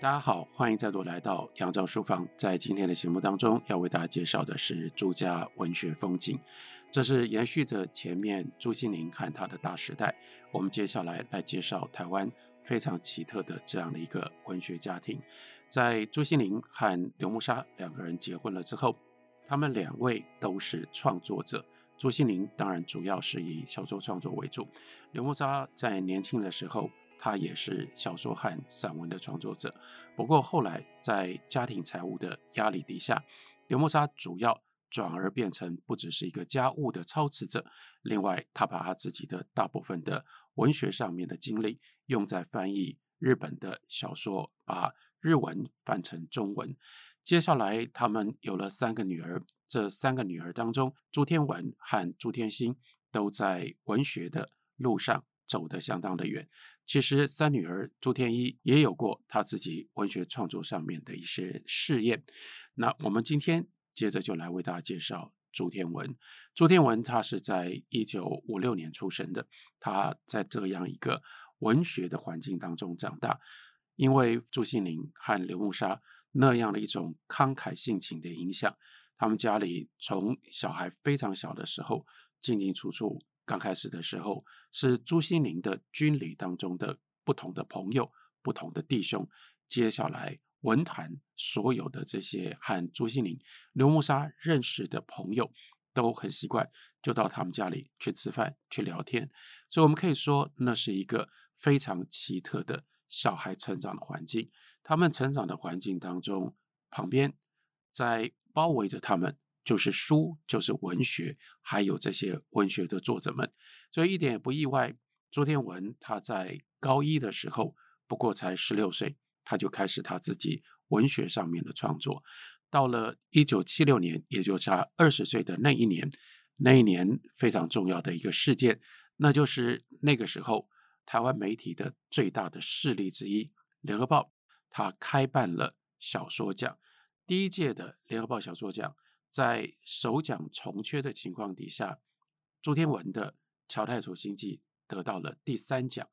大家好，欢迎再度来到杨照书房。在今天的节目当中，要为大家介绍的是朱家文学风景。这是延续着前面朱西甯和他的大时代。我们接下来来介绍台湾非常奇特的这样的一个文学家庭。在朱西甯和刘慕沙两个人结婚了之后，他们两位都是创作者。朱西甯当然主要是以小说创作为主，刘慕沙在年轻的时候。他也是小说和散文的创作者，不过后来在家庭财务的压力底下，刘慕沙主要转而变成不只是一个家务的操持者，另外他把他自己的大部分的文学上面的精力用在翻译日本的小说，把日文翻成中文。接下来他们有了三个女儿，这三个女儿当中，朱天文和朱天心都在文学的路上走得相当的远。其实三女儿朱天一也有过她自己文学创作上面的一些试验。那我们今天接着就来为大家介绍朱天文。朱天文他是在一九五六年出生的，他在这样一个文学的环境当中长大，因为朱西甯和刘慕沙那样的一种慷慨性情的影响，他们家里从小孩非常小的时候进进出出。刚开始的时候是朱西甯的军旅当中的不同的朋友、不同的弟兄。接下来文坛所有的这些和朱西甯、刘慕沙认识的朋友都很习惯，就到他们家里去吃饭、去聊天。所以我们可以说，那是一个非常奇特的小孩成长的环境。他们成长的环境当中，旁边在包围着他们。就是书，就是文学，还有这些文学的作者们，所以一点也不意外。朱天文他在高一的时候，不过才十六岁，他就开始他自己文学上面的创作。到了一九七六年，也就是他二十岁的那一年，那一年非常重要的一个事件，那就是那个时候台湾媒体的最大的势力之一《联合报》，他开办了小说奖，第一届的《联合报》小说奖。在首奖从缺的情况底下，朱天文的《乔太楚星记》得到了第三奖，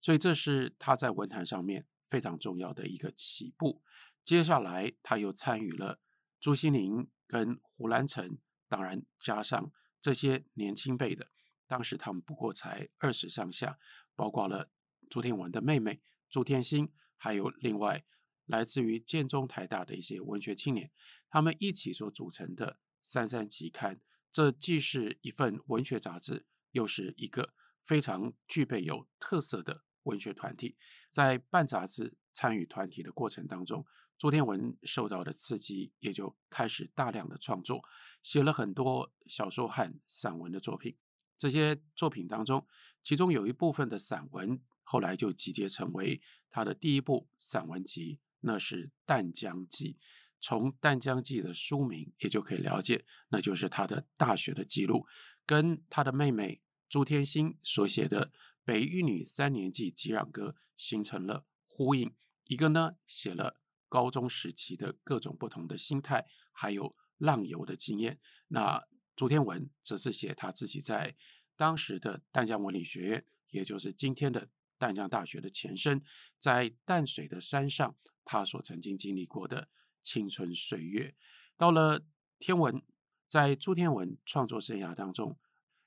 所以这是他在文坛上面非常重要的一个起步。接下来，他又参与了朱西甯跟胡兰成，当然加上这些年轻辈的，当时他们不过才二十上下，包括了朱天文的妹妹朱天心，还有另外。来自于建中、台大的一些文学青年，他们一起所组成的《三三期刊》，这既是一份文学杂志，又是一个非常具备有特色的文学团体。在办杂志、参与团体的过程当中，朱天文受到的刺激，也就开始大量的创作，写了很多小说和散文的作品。这些作品当中，其中有一部分的散文，后来就集结成为他的第一部散文集。那是《淡江记》，从《淡江记》的书名也就可以了解，那就是他的大学的记录，跟他的妹妹朱天心所写的《北一女三年级吉壤歌》形成了呼应。一个呢，写了高中时期的各种不同的心态，还有浪游的经验。那朱天文则是写他自己在当时的淡江文理学院，也就是今天的淡江大学的前身，在淡水的山上。他所曾经经历过的青春岁月，到了天文，在朱天文创作生涯当中，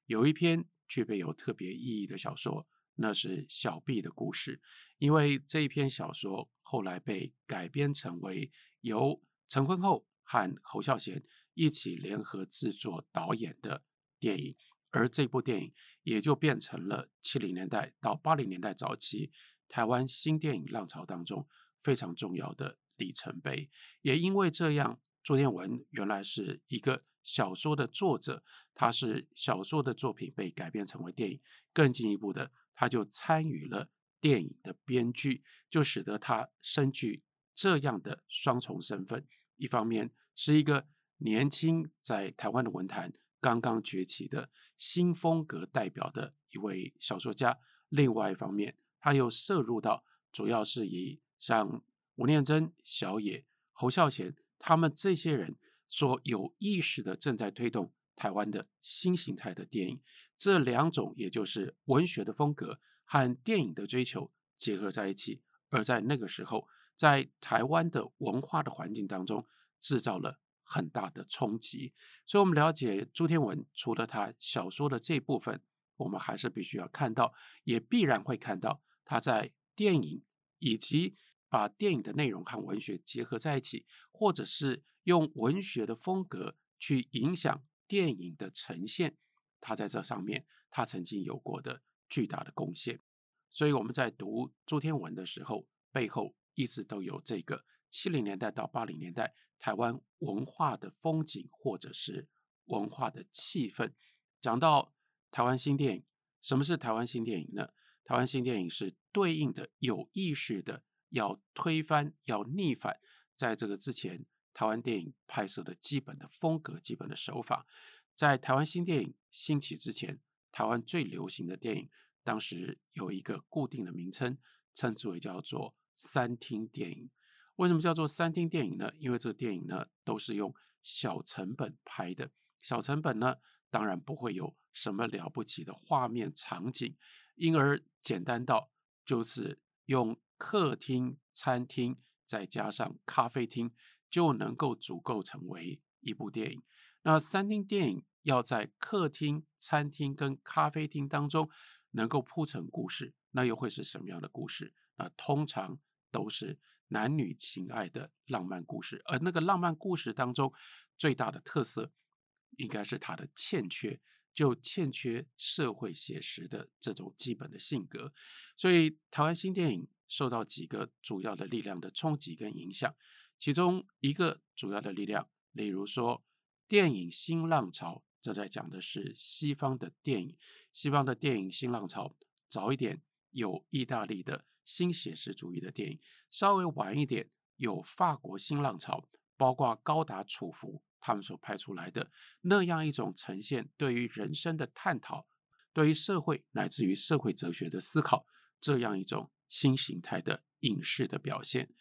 有一篇具备有特别意义的小说，那是《小毕的故事》。因为这一篇小说后来被改编成为由陈坤厚和侯孝贤一起联合制作导演的电影，而这部电影也就变成了七零年代到八零年代早期台湾新电影浪潮当中。非常重要的里程碑，也因为这样，朱天文原来是一个小说的作者，他是小说的作品被改编成为电影，更进一步的，他就参与了电影的编剧，就使得他身具这样的双重身份：一方面是一个年轻在台湾的文坛刚刚崛起的新风格代表的一位小说家；另外一方面，他又涉入到主要是以像吴念真、小野、侯孝贤，他们这些人所有意识的正在推动台湾的新形态的电影，这两种也就是文学的风格和电影的追求结合在一起。而在那个时候，在台湾的文化的环境当中制造了很大的冲击。所以，我们了解朱天文，除了他小说的这部分，我们还是必须要看到，也必然会看到他在电影以及把电影的内容和文学结合在一起，或者是用文学的风格去影响电影的呈现，他在这上面他曾经有过的巨大的贡献。所以我们在读朱天文的时候，背后一直都有这个七零年代到八零年代台湾文化的风景，或者是文化的气氛。讲到台湾新电影，什么是台湾新电影呢？台湾新电影是对应的有意识的要推翻、要逆反，在这个之前台湾电影拍摄的基本的风格、基本的手法。在台湾新电影兴起之前，台湾最流行的电影。当时有一个固定的名称，称之为叫做三厅电影。为什么叫做三厅电影呢？因为这个电影呢都是用小成本拍的，小成本呢当然不会有什么了不起的画面场景，因而简单到就是用客厅、餐厅再加上咖啡厅就能够足够成为一部电影。那三厅电影要在客厅、餐厅跟咖啡厅当中。能够铺成故事，那又会是什么样的故事？那通常都是男女情爱的浪漫故事，而那个浪漫故事当中最大的特色，应该是它的欠缺，就欠缺社会写实的这种基本的性格。所以，台湾新电影受到几个主要的力量的冲击跟影响，其中一个主要的力量，例如说电影新浪潮。这在讲的是西方的电影，西方的电影新浪潮。早一点有意大利的新写实主义的电影，稍微晚一点有法国新浪潮，包括高达、楚浮他们所拍出来的那样一种呈现，对于人生的探讨，对于社会乃至于社会哲学的思考，这样一种新形态的影视的表现。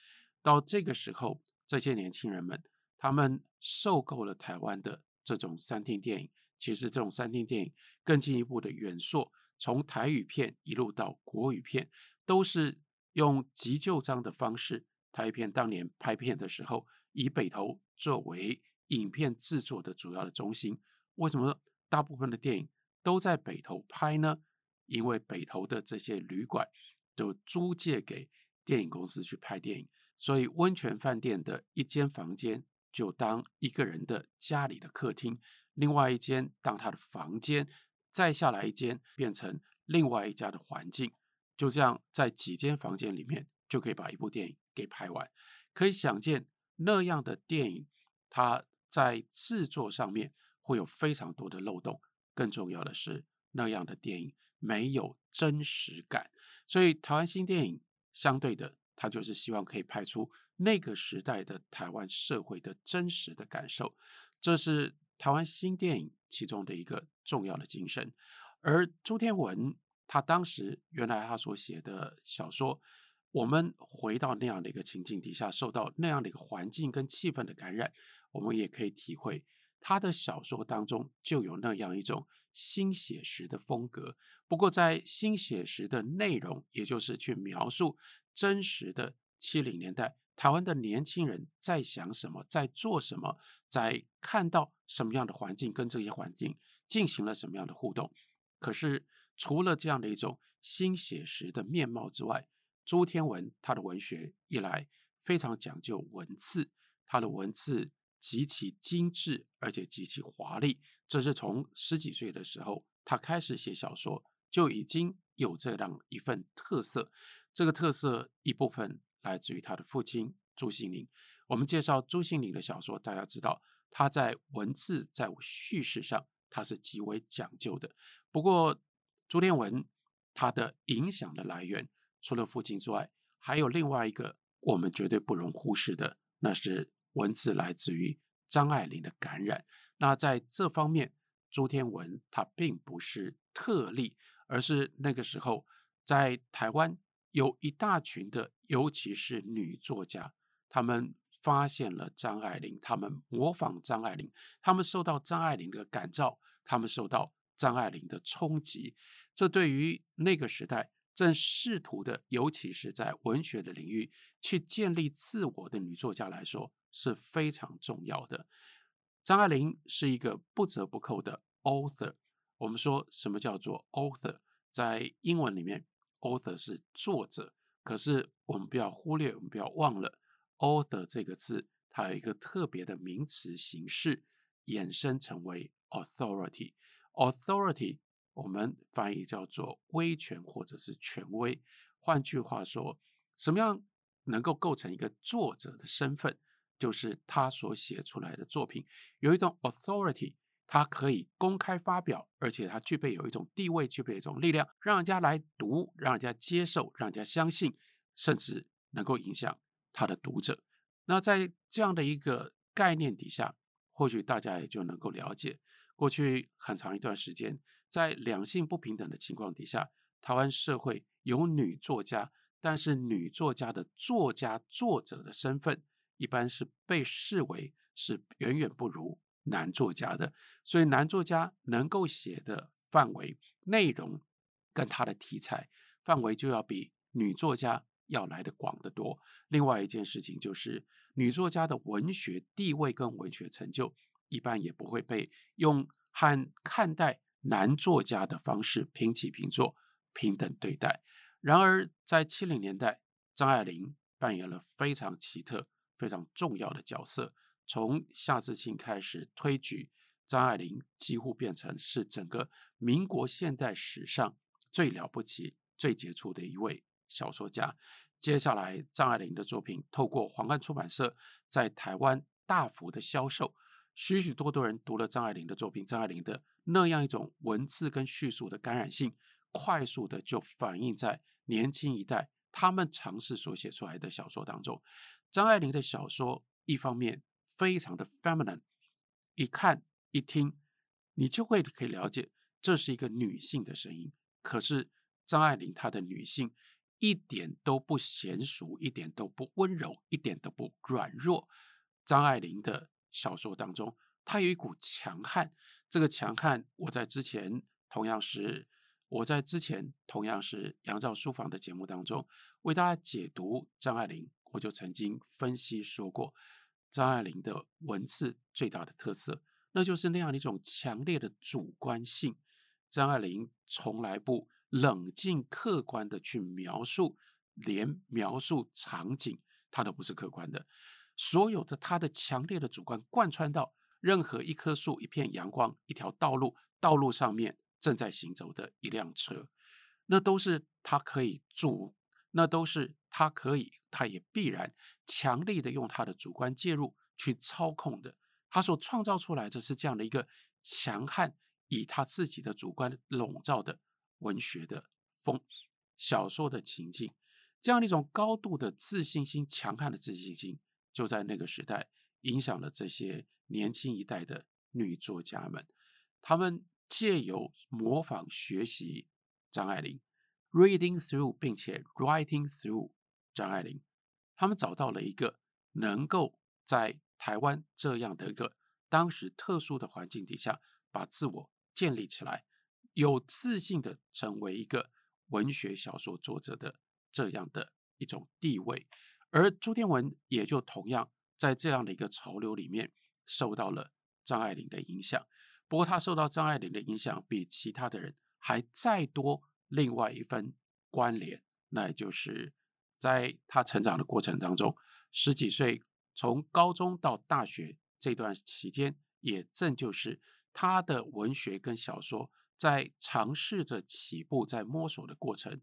到这个时候，这些年轻人们他们受够了台湾的。这种三厅电影，其实这种三厅电影更进一步的远溯，从台语片一路到国语片，都是用急就章的方式。台片当年拍片的时候，以北投作为影片制作的主要的中心。为什么大部分的电影都在北投拍呢？因为北投的这些旅馆都租借给电影公司去拍电影，所以温泉饭店的一间房间。就当一个人的家里的客厅，另外一间当他的房间，再下来一间变成另外一家的环境，就这样在几间房间里面就可以把一部电影给拍完。可以想见那样的电影，它在制作上面会有非常多的漏洞。更重要的是，那样的电影没有真实感。所以台湾新电影相对的，它就是希望可以拍出。那个时代的台湾社会的真实的感受，这是台湾新电影其中的一个重要的精神。而朱天文他当时原来他所写的小说，我们回到那样的一个情境底下，受到那样的一个环境跟气氛的感染，我们也可以体会他的小说当中就有那样一种新写实的风格。不过在新写实的内容，也就是去描述真实的七零年代。台湾的年轻人在想什么，在做什么，在看到什么样的环境，跟这些环境进行了什么样的互动。可是，除了这样的一种新写实的面貌之外，朱天文他的文学一来非常讲究文字，他的文字极其精致，而且极其华丽。这是从十几岁的时候他开始写小说，就已经有这样一份特色。这个特色一部分。来自于他的父亲朱西甯。我们介绍朱西甯的小说，大家知道他在文字在叙事上他是极为讲究的。不过朱天文他的影响的来源，除了父亲之外，还有另外一个我们绝对不容忽视的，那是文字来自于张爱玲的感染。那在这方面，朱天文他并不是特例，而是那个时候在台湾。有一大群的，尤其是女作家，她们发现了张爱玲，她们模仿张爱玲，她们受到张爱玲的感召，她们受到张爱玲的冲击。这对于那个时代正试图的，尤其是在文学的领域去建立自我的女作家来说是非常重要的。张爱玲是一个不折不扣的 author。我们说什么叫做 author？在英文里面，author 是作者，可是我们不要忽略，我们不要忘了 author 这个字，它有一个特别的名词形式，衍生成为 authority。authority 我们翻译叫做威权或者是权威。换句话说，什么样能够构成一个作者的身份？就是他所写出来的作品有一种 authority，他可以公开发表，而且他具备有一种地位，具备一种力量，让人家来读，让人家接受，让人家相信，甚至能够影响他的读者。那在这样的一个概念底下，或许大家也就能够了解，过去很长一段时间，在两性不平等的情况底下，台湾社会有女作家，但是女作家的作家作者的身份。一般是被视为是远远不如男作家的，所以男作家能够写的范围、内容跟他的题材范围就要比女作家要来得广得多。另外一件事情就是，女作家的文学地位跟文学成就，一般也不会被用和看待男作家的方式平起平坐、平等对待。然而，在七零年代，张爱玲扮演了非常奇特。非常重要的角色，从夏志清开始推举张爱玲，几乎变成是整个民国现代史上最了不起、最杰出的一位小说家。接下来，张爱玲的作品透过皇冠出版社在台湾大幅的销售，许许多多人读了张爱玲的作品。张爱玲的那样一种文字跟叙述的感染性，快速的就反映在年轻一代他们尝试所写出来的小说当中。张爱玲的小说，一方面非常的 feminine，一看一听，你就会可以了解这是一个女性的声音。可是张爱玲她的女性一点都不娴熟，一点都不温柔，一点都不软弱。张爱玲的小说当中，她有一股强悍。这个强悍，我在之前同样是我在之前同样是杨照书房的节目当中为大家解读张爱玲。我就曾经分析说过，张爱玲的文字最大的特色，那就是那样的一种强烈的主观性。张爱玲从来不冷静客观的去描述，连描述场景，她都不是客观的。所有的她的强烈的主观贯穿到任何一棵树、一片阳光、一条道路，道路上面正在行走的一辆车，那都是她可以主。那都是他可以，他也必然强力的用他的主观介入去操控的。他所创造出来的是这样的一个强悍，以他自己的主观笼罩的文学的风、小说的情境，这样的一种高度的自信心、强悍的自信心，就在那个时代影响了这些年轻一代的女作家们。他们借由模仿学习张爱玲。Reading through，并且 writing through 张爱玲，他们找到了一个能够在台湾这样的一个当时特殊的环境底下，把自我建立起来，有自信的成为一个文学小说作者的这样的一种地位。而朱天文也就同样在这样的一个潮流里面受到了张爱玲的影响。不过，他受到张爱玲的影响比其他的人还再多。另外一份关联，那也就是在他成长的过程当中，十几岁从高中到大学这段期间，也正就是他的文学跟小说在尝试着起步、在摸索的过程。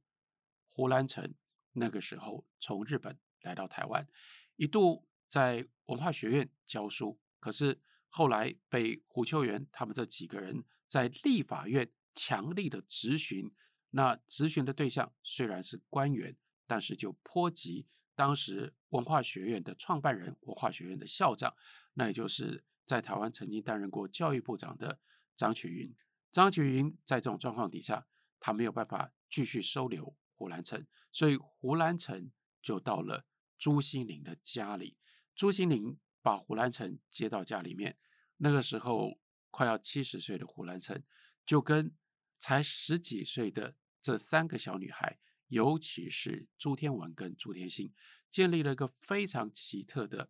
胡兰成那个时候从日本来到台湾，一度在文化学院教书，可是后来被胡秋原他们这几个人在立法院强力的质询。那质询的对象虽然是官员，但是就波及当时文化学院的创办人、文化学院的校长，那也就是在台湾曾经担任过教育部长的张曲云。张曲云在这种状况底下，他没有办法继续收留胡兰成，所以胡兰成就到了朱西甯的家里。朱西甯把胡兰成接到家里面，那个时候快要七十岁的胡兰成就跟才十几岁的这三个小女孩尤其是朱天文跟朱天心，建立了一个非常奇特的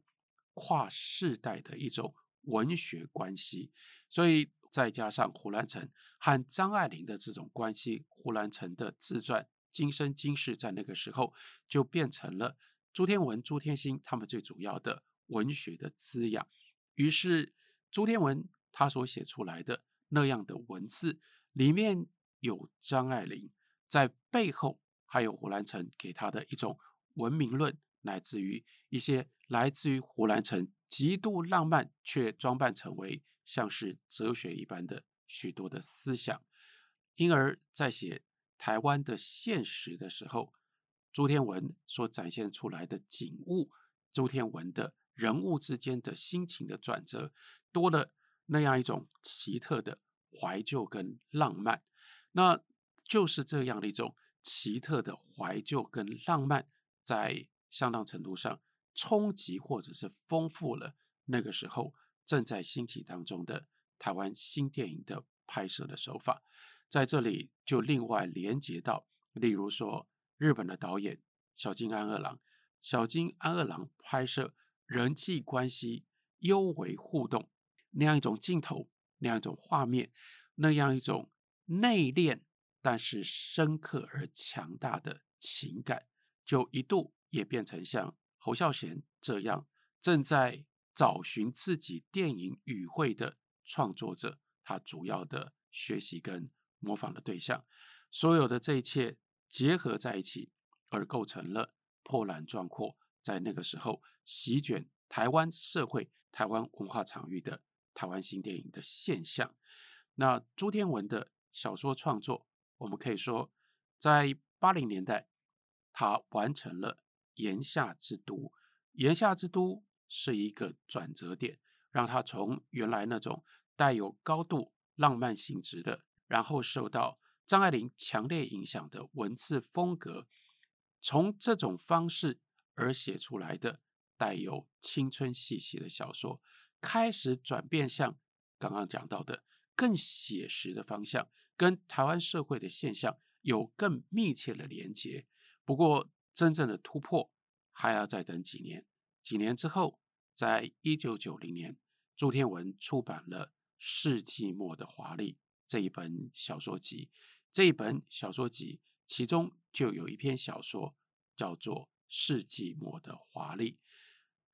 跨世代的一种文学关系。所以再加上胡兰成和张爱玲的这种关系，胡兰成的自传《今生今世》在那个时候就变成了朱天文、朱天心他们最主要的文学的滋养。于是朱天文他所写出来的那样的文字里面有张爱玲，在背后还有胡兰成给他的一种文明论，乃至于一些来自于胡兰成极度浪漫却装扮成为像是哲学一般的许多的思想。因而，在写台湾的现实的时候，朱天文所展现出来的景物，朱天文的人物之间的心情的转折，多了那样一种奇特的怀旧跟浪漫。那就是这样的一种奇特的怀旧跟浪漫，在相当程度上冲击或者是丰富了那个时候正在兴起当中的台湾新电影的拍摄的手法。在这里就另外连接到，例如说日本的导演小津安二郎，小津安二郎拍摄人际关系幽为互动那样一种镜头，那样一种画面，那样一种。内敛但是深刻而强大的情感，就一度也变成像侯孝贤这样正在找寻自己电影语汇的创作者，他主要的学习跟模仿的对象。所有的这一切结合在一起，而构成了波澜壮阔，在那个时候席卷台湾社会、台湾文化场域的台湾新电影的现象。那朱天文的。小说创作，我们可以说，在八零年代，他完成了《盐夏之都》。《盐夏之都》是一个转折点，让他从原来那种带有高度浪漫性质的，然后受到张爱玲强烈影响的文字风格，从这种方式而写出来的带有青春气息的小说，开始转变向刚刚讲到的更写实的方向。跟台湾社会的现象有更密切的连结，不过真正的突破还要再等几年。几年之后，在一九九零年，朱天文出版了《世纪末的华丽》这一本小说集。这一本小说集其中就有一篇小说叫做《世纪末的华丽》。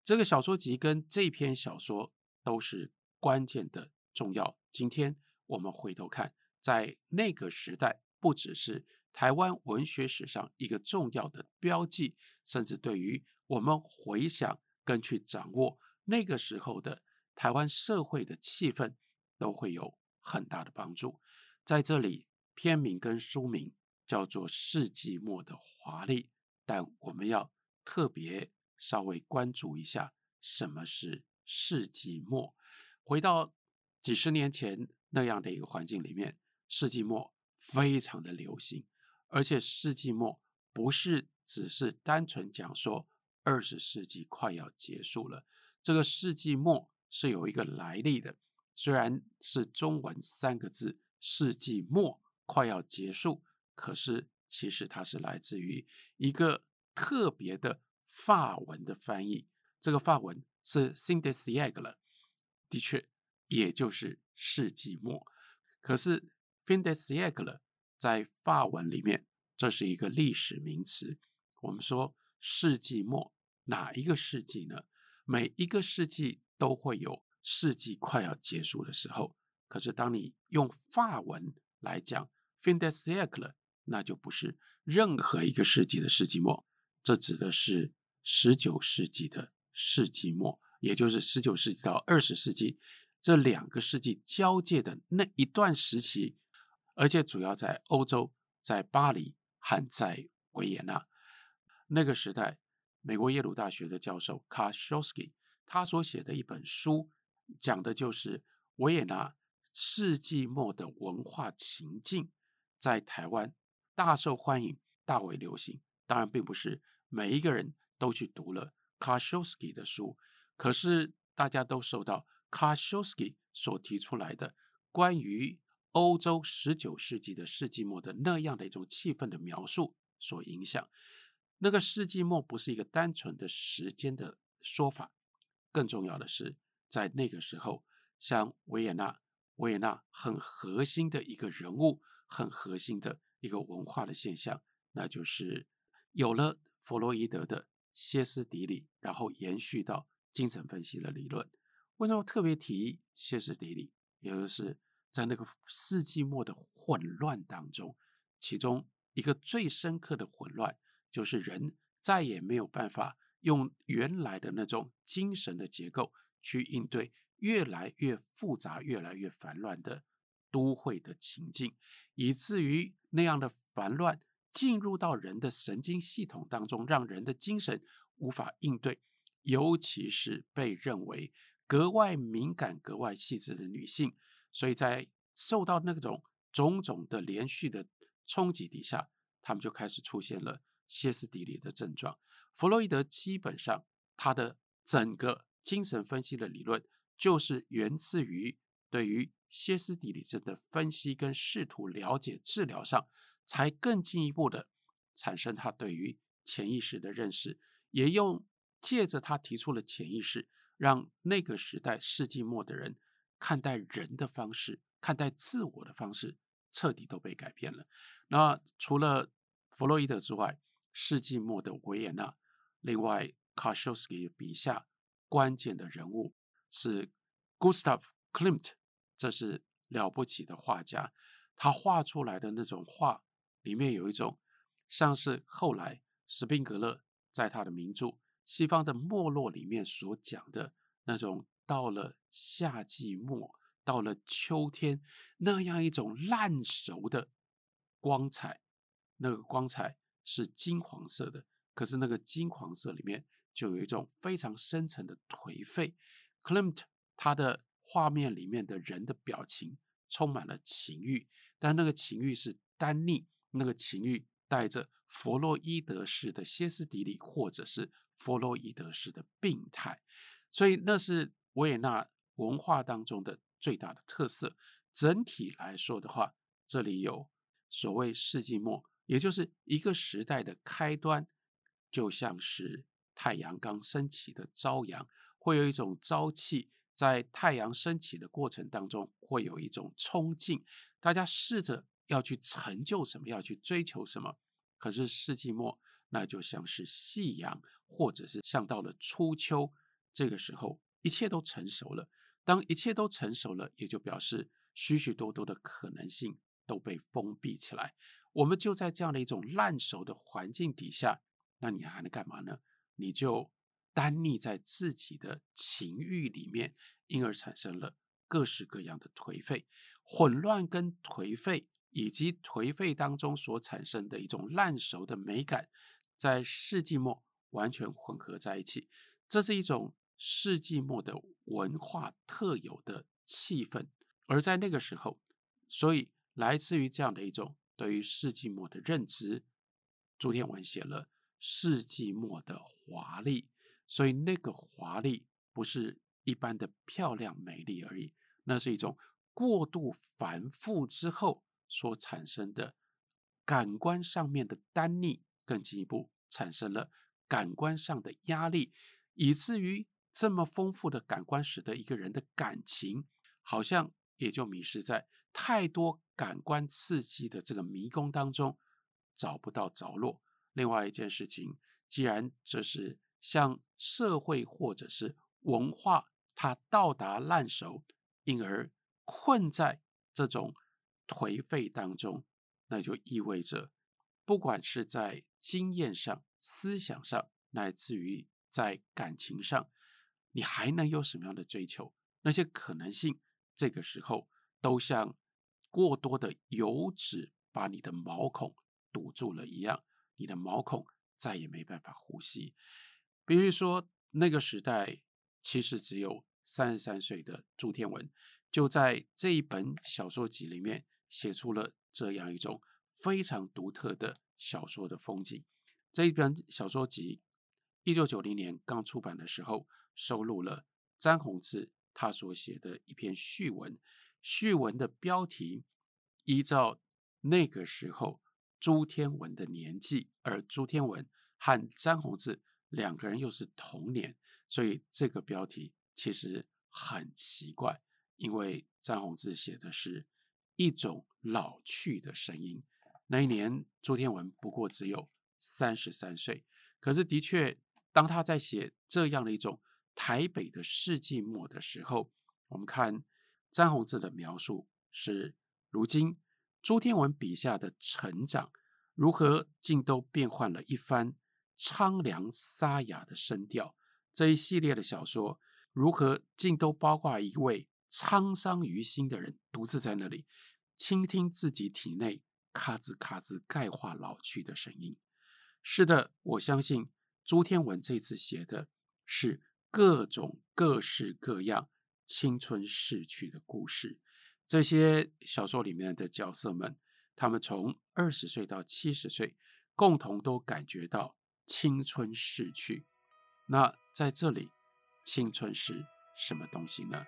这个小说集跟这篇小说都是关键的重要。今天我们回头看。在那个时代，不只是台湾文学史上一个重要的标记，甚至对于我们回想跟去掌握那个时候的台湾社会的气氛，都会有很大的帮助。在这里，片名跟书名叫做《世纪末的华丽》，但我们要特别稍微关注一下什么是世纪末。回到几十年前那样的一个环境里面。世纪末非常的流行，而且世纪末不是只是单纯讲说二十世纪快要结束了，这个世纪末是有一个来历的。虽然是中文三个字“世纪末快要结束”，可是其实它是来自于一个特别的法文的翻译。这个法文是 “fin de siècle”，的确，也就是世纪末。可是。fin de siècle 在法文里面，这是一个历史名词。我们说世纪末，哪一个世纪呢？每一个世纪都会有世纪快要结束的时候。可是当你用法文来讲 fin de siècle，那就不是任何一个世纪的世纪末，这指的是十九世纪的世纪末，也就是十九世纪到二十世纪这两个世纪交界的那一段时期。而且主要在欧洲，在巴黎和在维也纳。那个时代，美国耶鲁大学的教授卡修斯基，他所写的一本书，讲的就是维也纳世纪末的文化情境，在台湾大受欢迎，大为流行。当然，并不是每一个人都去读了卡修斯基的书，可是大家都受到卡修斯基所提出来的关于欧洲十九世纪的世纪末的那样的一种气氛的描述所影响。那个世纪末不是一个单纯的时间的说法，更重要的是，在那个时候，像维也纳，维也纳很核心的一个人物，很核心的一个文化的现象，那就是有了弗洛伊德的歇斯底里，然后延续到精神分析的理论。为什么特别提歇斯底里？也就是在那个世纪末的混乱当中，其中一个最深刻的混乱，就是人再也没有办法用原来的那种精神的结构去应对越来越复杂、越来越烦乱的都会的情境，以至于那样的烦乱进入到人的神经系统当中，让人的精神无法应对，尤其是被认为格外敏感、格外细致的女性，所以在受到那种种种的连续的冲击底下，他们就开始出现了歇斯底里的症状。弗洛伊德基本上他的整个精神分析的理论，就是源自于对于歇斯底里症的分析跟试图了解治疗上，才更进一步的产生他对于潜意识的认识，也用借着他提出了潜意识，让那个时代世纪末的人看待人的方式，看待自我的方式，彻底都被改变了。那除了弗洛伊德之外，世纪末的维也纳，另外卡修斯基笔下关键的人物是 Gustav Klimt，这是了不起的画家，他画出来的那种画里面有一种像是后来斯宾格勒在他的名著《西方的没落》里面所讲的那种，到了夏季末，到了秋天那样一种烂熟的光彩，那个光彩是金黄色的，可是那个金黄色里面就有一种非常深沉的颓废。Klimt 他的画面里面的人的表情充满了情欲，但那个情欲是单逆，那个情欲带着弗洛伊德式的歇斯底里，或者是弗洛伊德式的病态，所以那是维也纳文化当中的最大的特色。整体来说的话，这里有。所谓世纪末，也就是一个时代的开端，就像是太阳刚升起的朝阳，会有一种朝气，在太阳升起的过程当中，会有一种冲劲，大家试着要去成就什么，要去追求什么。可是世纪末，那就像是夕阳，或者是像到了初秋，这个时候一切都成熟了。当一切都成熟了，也就表示许许多多的可能性。都被封闭起来，我们就在这样的一种烂熟的环境底下，那你还能干嘛呢？你就单溺在自己的情欲里面，因而产生了各式各样的颓废、混乱跟颓废，以及颓废当中所产生的一种烂熟的美感，在世纪末完全混合在一起，这是一种世纪末的文化特有的气氛，而在那个时候，所以。来自于这样的一种对于世纪末的认知，朱天文写了世纪末的华丽，所以那个华丽不是一般的漂亮美丽而已，那是一种过度繁复之后所产生的感官上面的单逆，更进一步产生了感官上的压力，以至于这么丰富的感官使得一个人的感情好像也就迷失在太多。感官刺激的这个迷宫当中找不到着落。另外一件事情，既然这是像社会或者是文化，它到达烂熟，因而困在这种颓废当中，那就意味着，不管是在经验上、思想上，乃至于在感情上，你还能有什么样的追求？那些可能性，这个时候都像。过多的油脂把你的毛孔堵住了一样，你的毛孔再也没办法呼吸。比如说，那个时代其实只有三十三岁的朱天文，就在这一本小说集里面写出了这样一种非常独特的小说的风景。这一本小说集，一九九零年刚出版的时候，收录了詹宏志他所写的一篇序文。序文的标题依照那个时候朱天文的年纪，而朱天文和詹宏志两个人又是同年，所以这个标题其实很奇怪，因为詹宏志写的是一种老去的声音。那一年朱天文不过只有三十三岁，可是的确，当他在写这样的一种台北的世纪末的时候，我们看詹宏志的描述是：如今朱天文笔下的成长，如何竟都变换了一番苍凉沙哑的声调？这一系列的小说，如何竟都包括一位沧桑于心的人，独自在那里倾听自己体内咔吱咔吱钙化老去的声音？是的，我相信朱天文这次写的是各种各式各样青春逝去的故事。这些小说里面的角色们，他们从二十岁到七十岁，共同都感觉到青春逝去。那在这里，青春是什么东西呢？